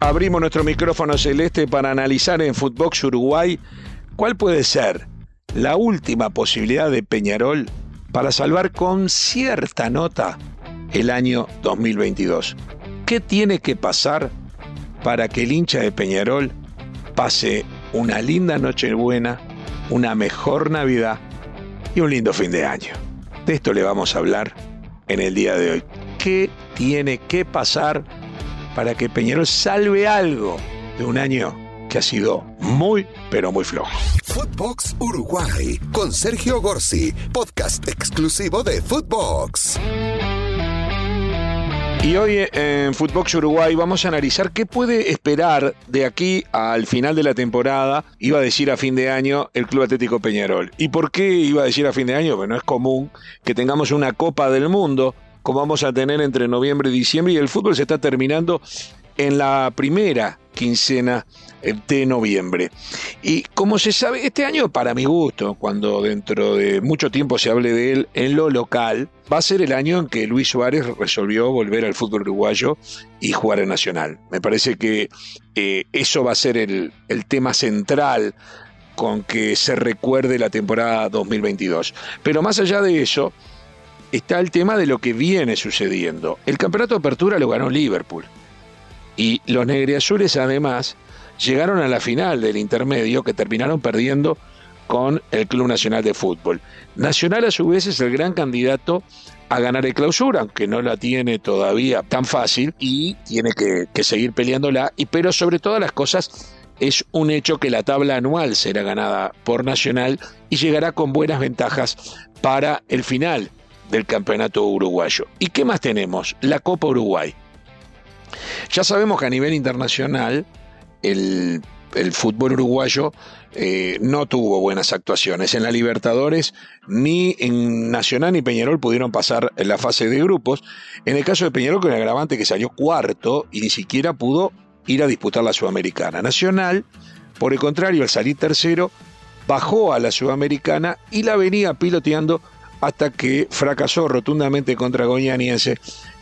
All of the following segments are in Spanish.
Abrimos nuestro micrófono celeste para analizar en Footbox Uruguay cuál puede ser la última posibilidad de Peñarol para salvar con cierta nota el año 2022. ¿Qué tiene que pasar para que el hincha de Peñarol pase una linda Nochebuena, una mejor Navidad y un lindo fin de año? De esto le vamos a hablar en el día de hoy. ¿Qué tiene que pasar? Para que Peñarol salve algo de un año que ha sido muy, pero muy flojo. Footbox Uruguay con Sergio Gorsi, podcast exclusivo de Footbox. Y hoy en Footbox Uruguay vamos a analizar qué puede esperar de aquí al final de la temporada, iba a decir a fin de año, el Club Atlético Peñarol. ¿Y por qué iba a decir a fin de año? Bueno, es común que tengamos una Copa del Mundo como vamos a tener entre noviembre y diciembre, y el fútbol se está terminando en la primera quincena de noviembre. Y como se sabe, este año para mi gusto, cuando dentro de mucho tiempo se hable de él en lo local, va a ser el año en que Luis Suárez resolvió volver al fútbol uruguayo y jugar en Nacional. Me parece que eh, eso va a ser el, el tema central con que se recuerde la temporada 2022. Pero más allá de eso, está el tema de lo que viene sucediendo. El campeonato de apertura lo ganó Liverpool. Y los negriazules además llegaron a la final del intermedio que terminaron perdiendo con el Club Nacional de Fútbol. Nacional a su vez es el gran candidato a ganar el clausura, aunque no la tiene todavía tan fácil y tiene que, seguir peleándola. Pero sobre todas las cosas es un hecho que la tabla anual será ganada por Nacional y llegará con buenas ventajas para el final del campeonato uruguayo. ¿Y qué más tenemos? La Copa Uruguay. Ya sabemos que a nivel internacional el, fútbol uruguayo eh, no tuvo buenas actuaciones. En la Libertadores ni en Nacional ni Peñarol pudieron pasar la fase de grupos. En el caso de Peñarol con el agravante que salió cuarto y ni siquiera pudo ir a disputar la Sudamericana. Nacional, por el contrario, al salir tercero, bajó a la Sudamericana y la venía piloteando hasta que fracasó rotundamente contra Goñaniense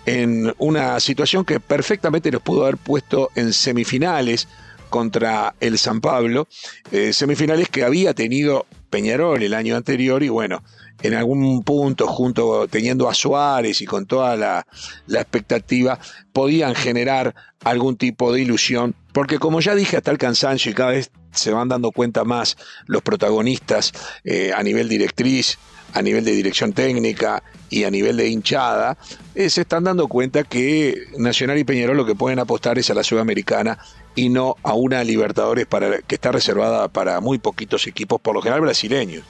en una situación que perfectamente los pudo haber puesto en semifinales contra el San Pablo, eh, semifinales que había tenido Peñarol el año anterior y bueno, en algún punto, junto teniendo a Suárez y con toda la, expectativa, podían generar algún tipo de ilusión, porque como ya dije hasta el cansancio y cada vez se van dando cuenta más los protagonistas eh, a nivel directriz, a nivel de dirección técnica y a nivel de hinchada, eh, se están dando cuenta que Nacional y Peñarol lo que pueden apostar es a la Sudamericana y no a una Libertadores para, que está reservada para muy poquitos equipos, por lo general brasileños.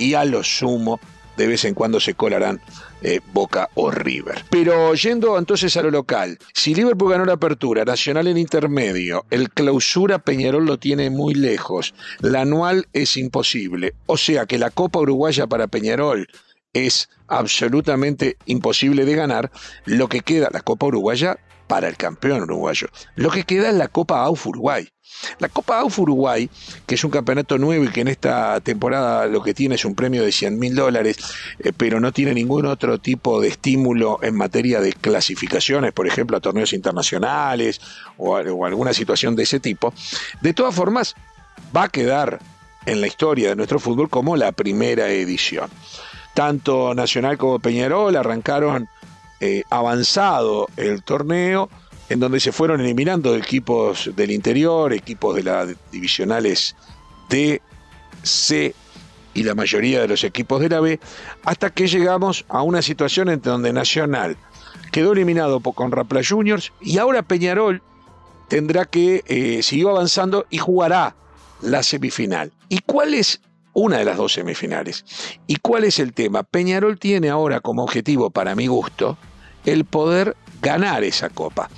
Y a lo sumo de vez en cuando se colarán eh, Boca o River. Pero yendo entonces a lo local, si Liverpool ganó la apertura, Nacional en intermedio, el clausura Peñarol lo tiene muy lejos, la anual es imposible, o sea que la Copa Uruguaya para Peñarol es absolutamente imposible de ganar, lo que queda la Copa Uruguaya para el campeón uruguayo. Lo que queda es la Copa AUF Uruguay. La Copa AUF Uruguay, que es un campeonato nuevo y que en esta temporada lo que tiene es un premio de 100 mil dólares, eh, pero no tiene ningún otro tipo de estímulo en materia de clasificaciones, por ejemplo, a torneos internacionales o, o alguna situación de ese tipo, de todas formas va a quedar en la historia de nuestro fútbol como la primera edición. Tanto Nacional como Peñarol arrancaron eh, avanzado el torneo, en donde se fueron eliminando equipos del interior, equipos de las divisionales D, C y la mayoría de los equipos de la B, hasta que llegamos a una situación en donde Nacional quedó eliminado con Rapla Juniors y ahora Peñarol tendrá que, eh, siguió avanzando y jugará la semifinal. ¿Y cuál es una de las dos semifinales? ¿Y cuál es el tema? Peñarol tiene ahora como objetivo, para mi gusto, el poder ganar esa copa.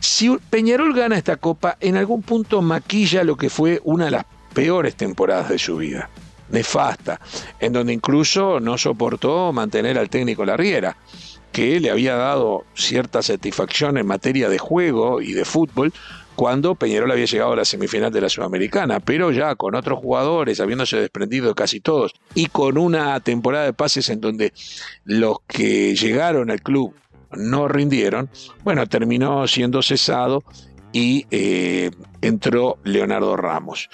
Si Peñarol gana esta copa, en algún punto maquilla lo que fue una de las peores temporadas de su vida, nefasta, en donde incluso no soportó mantener al técnico Larriera, que le había dado cierta satisfacción en materia de juego y de fútbol, cuando Peñarol había llegado a la semifinal de la Sudamericana, pero ya con otros jugadores, habiéndose desprendido de casi todos, y con una temporada de pases en donde los que llegaron al club no rindieron, bueno, terminó siendo cesado y eh, entró Leonardo Ramos.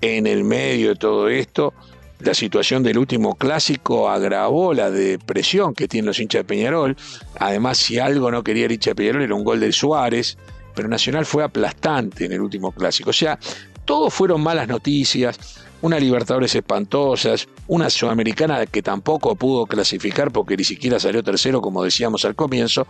En el medio de todo esto, la situación del último clásico agravó la depresión que tienen los hinchas de Peñarol. Además, si algo no quería el hincha de Peñarol era un gol de Suárez, pero Nacional fue aplastante en el último clásico. O sea, todo fueron malas noticias, una Libertadores espantosas, una Sudamericana que tampoco pudo clasificar porque ni siquiera salió tercero, como decíamos al comienzo,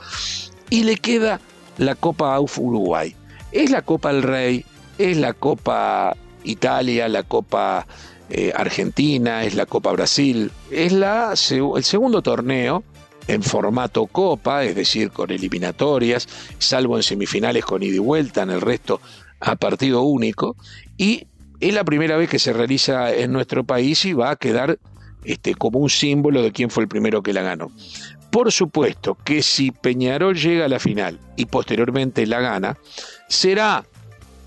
y le queda la Copa AUF Uruguay. Es la Copa del Rey, es la Copa Italia, la Copa eh, Argentina, es la Copa Brasil, es la, el segundo torneo en formato Copa, es decir, con eliminatorias, salvo en semifinales con ida y vuelta, en el resto a partido único, y es la primera vez que se realiza en nuestro país y va a quedar este, como un símbolo de quién fue el primero que la ganó. Por supuesto que si Peñarol llega a la final y posteriormente la gana, será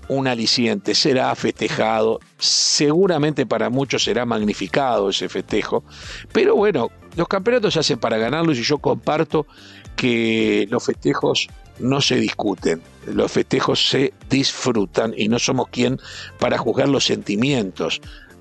un aliciente, será festejado, seguramente para muchos será magnificado ese festejo, pero bueno, los campeonatos se hacen para ganarlos y yo comparto que los festejos no se discuten, los festejos se disfrutan y no somos quien para juzgar los sentimientos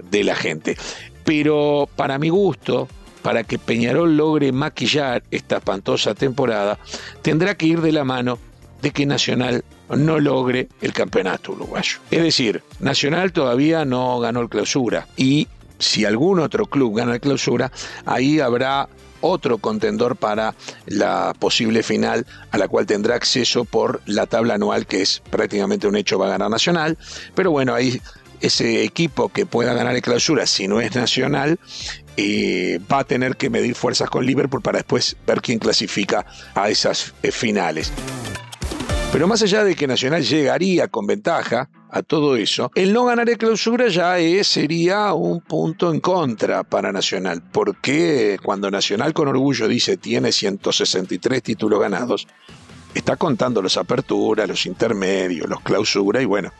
de la gente. Pero para mi gusto, para que Peñarol logre maquillar esta espantosa temporada, tendrá que ir de la mano de que Nacional no logre el campeonato uruguayo. Es decir, Nacional todavía no ganó el clausura y si algún otro club gana el clausura, ahí habrá otro contendor para la posible final a la cual tendrá acceso por la tabla anual que es prácticamente un hecho va a ganar Nacional, pero bueno, ahí ese equipo que pueda ganar el clausura si no es Nacional eh, va a tener que medir fuerzas con Liverpool para después ver quién clasifica a esas eh, finales. Pero más allá de que Nacional llegaría con ventaja a todo eso, el no ganar el clausura ya es, sería un punto en contra para Nacional, porque cuando Nacional con orgullo dice tiene 163 títulos ganados, está contando las aperturas, los intermedios, los clausura y bueno,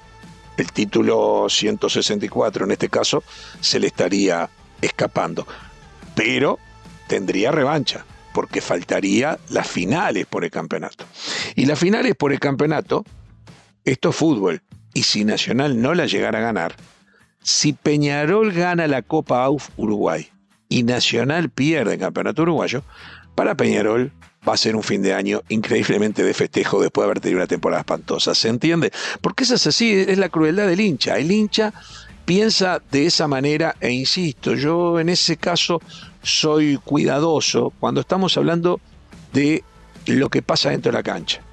el título 164 en este caso se le estaría escapando, pero tendría revancha porque faltaría las finales por el campeonato. Y las finales por el campeonato, esto es fútbol. Y si Nacional no la llegara a ganar, si Peñarol gana la Copa AUF Uruguay y Nacional pierde el campeonato uruguayo, para Peñarol va a ser un fin de año increíblemente de festejo después de haber tenido una temporada espantosa. ¿Se entiende? Porque eso es así, es la crueldad del hincha. El hincha piensa de esa manera e insisto, yo en ese caso soy cuidadoso cuando estamos hablando de lo que pasa dentro de la cancha.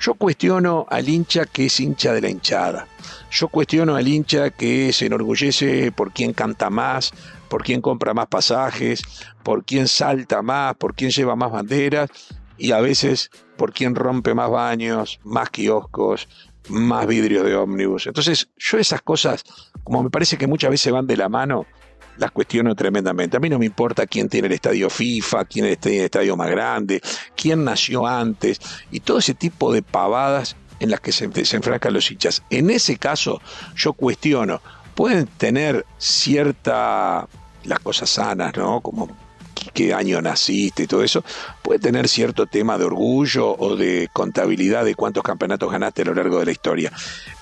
Yo cuestiono al hincha que es hincha de la hinchada. Yo cuestiono al hincha que se enorgullece por quien canta más, por quien compra más pasajes, por quien salta más, por quien lleva más banderas y a veces por quien rompe más baños, más kioscos, más vidrios de ómnibus. Entonces, yo esas cosas, como me parece que muchas veces van de la mano, las cuestiono tremendamente. A mí no me importa quién tiene el estadio FIFA, quién tiene el estadio más grande, quién nació antes y todo ese tipo de pavadas en las que se, se enfrascan los hinchas. En ese caso, yo cuestiono, pueden tener cierta, las cosas sanas, ¿no? Como qué año naciste y todo eso, puede tener cierto tema de orgullo o de contabilidad de cuántos campeonatos ganaste a lo largo de la historia,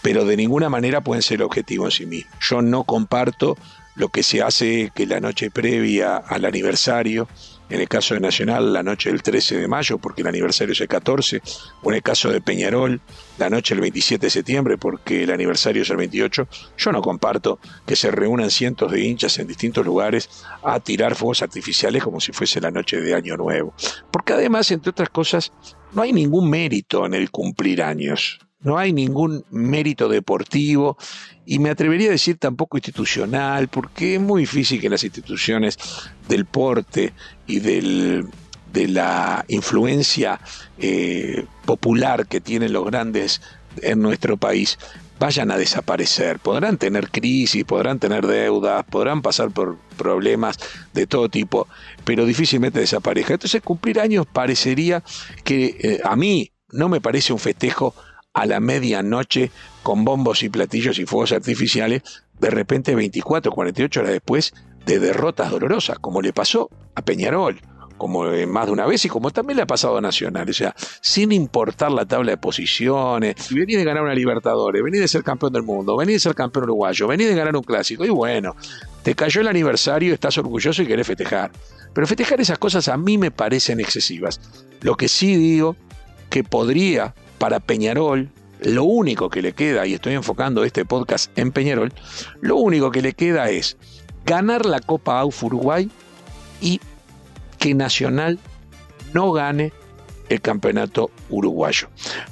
pero de ninguna manera pueden ser objetivo en sí mismo. Yo no comparto lo que se hace que la noche previa al aniversario, en el caso de Nacional la noche del 13 de mayo, porque el aniversario es el 14, o en el caso de Peñarol la noche del 27 de septiembre, porque el aniversario es el 28, yo no comparto que se reúnan cientos de hinchas en distintos lugares a tirar fuegos artificiales como si fuese la noche de Año Nuevo. Porque además, entre otras cosas, no hay ningún mérito en el cumplir años. No hay ningún mérito deportivo y me atrevería a decir tampoco institucional, porque es muy difícil que las instituciones del porte y del, de la influencia eh, popular que tienen los grandes en nuestro país vayan a desaparecer. Podrán tener crisis, podrán tener deudas, podrán pasar por problemas de todo tipo, pero difícilmente desaparezca. Entonces cumplir años parecería que eh, a mí no me parece un festejo a la medianoche con bombos y platillos y fuegos artificiales, de repente 24, 48 horas después de derrotas dolorosas, como le pasó a Peñarol, como más de una vez y como también le ha pasado a Nacional, o sea, sin importar la tabla de posiciones, si venís de ganar una Libertadores, venís de ser campeón del mundo, venís de ser campeón uruguayo, venís de ganar un clásico, y bueno, te cayó el aniversario, estás orgulloso y querés festejar. Pero festejar esas cosas a mí me parecen excesivas. Lo que sí digo que podría para Peñarol, lo único que le queda, y estoy enfocando este podcast en Peñarol, lo único que le queda es ganar la Copa AUF Uruguay y que Nacional no gane el campeonato uruguayo.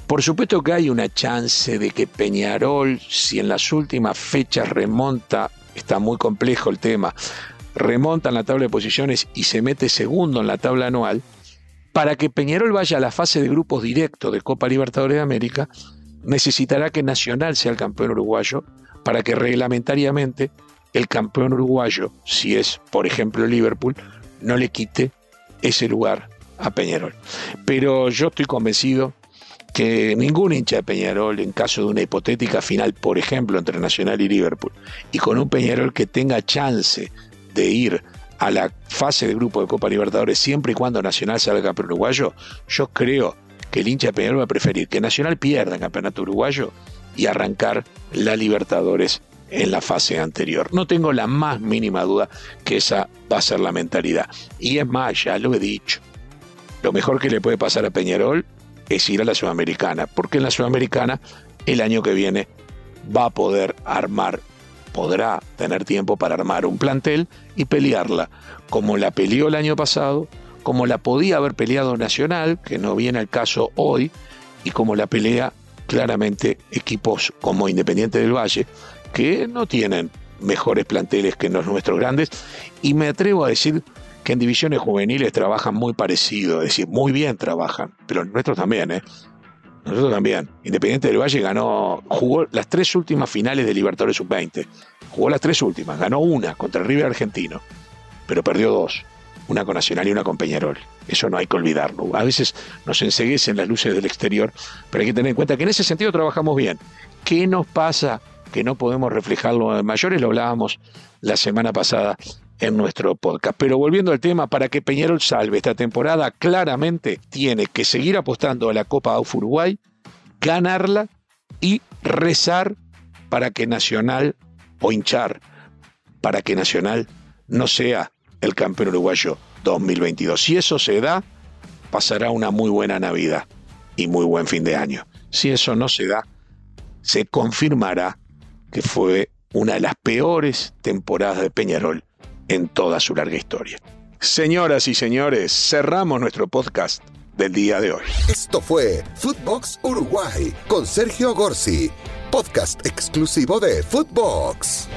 Por supuesto que hay una chance de que Peñarol, si en las últimas fechas remonta, está muy complejo el tema, remonta en la tabla de posiciones y se mete segundo en la tabla anual, para que Peñarol vaya a la fase de grupos directo de Copa Libertadores de América, necesitará que Nacional sea el campeón uruguayo para que reglamentariamente el campeón uruguayo, si es por ejemplo Liverpool, no le quite ese lugar a Peñarol. Pero yo estoy convencido que ningún hincha de Peñarol, en caso de una hipotética final, por ejemplo, entre Nacional y Liverpool, y con un Peñarol que tenga chance de ir a la fase de grupo de Copa Libertadores siempre y cuando Nacional salga campeón uruguayo, yo creo que el hincha de Peñarol va a preferir que Nacional pierda el campeonato uruguayo y arrancar la Libertadores en la fase anterior. No tengo la más mínima duda que esa va a ser la mentalidad. Y es más, ya lo he dicho, lo mejor que le puede pasar a Peñarol es ir a la Sudamericana, porque en la Sudamericana el año que viene va a poder armar, podrá tener tiempo para armar un plantel y pelearla, como la peleó el año pasado, como la podía haber peleado Nacional, que no viene al caso hoy, y como la pelea claramente equipos como Independiente del Valle, que no tienen mejores planteles que los nuestros grandes y me atrevo a decir que en divisiones juveniles trabajan muy parecido, es decir, muy bien trabajan, pero nuestros también, ¿eh? Nosotros también. Independiente del Valle ganó, jugó las tres últimas finales de Libertadores Sub-20. Jugó las tres últimas, ganó una contra el River Argentino, pero perdió dos, una con Nacional y una con Peñarol. Eso no hay que olvidarlo. A veces nos enseguecen las luces del exterior, pero hay que tener en cuenta que en ese sentido trabajamos bien. ¿Qué nos pasa que no podemos reflejarlo en mayores, lo hablábamos la semana pasada en nuestro podcast. Pero volviendo al tema, para que Peñarol salve esta temporada, claramente tiene que seguir apostando a la Copa AUF Uruguay, ganarla y rezar para que Nacional, o hinchar, para que Nacional no sea el campeón uruguayo 2022. Si eso se da, pasará una muy buena Navidad y muy buen fin de año. Si eso no se da, se confirmará que fue una de las peores temporadas de Peñarol en toda su larga historia. Señoras y señores, cerramos nuestro podcast del día de hoy. Esto fue Footbox Uruguay con Sergio Gorsi, podcast exclusivo de Footbox.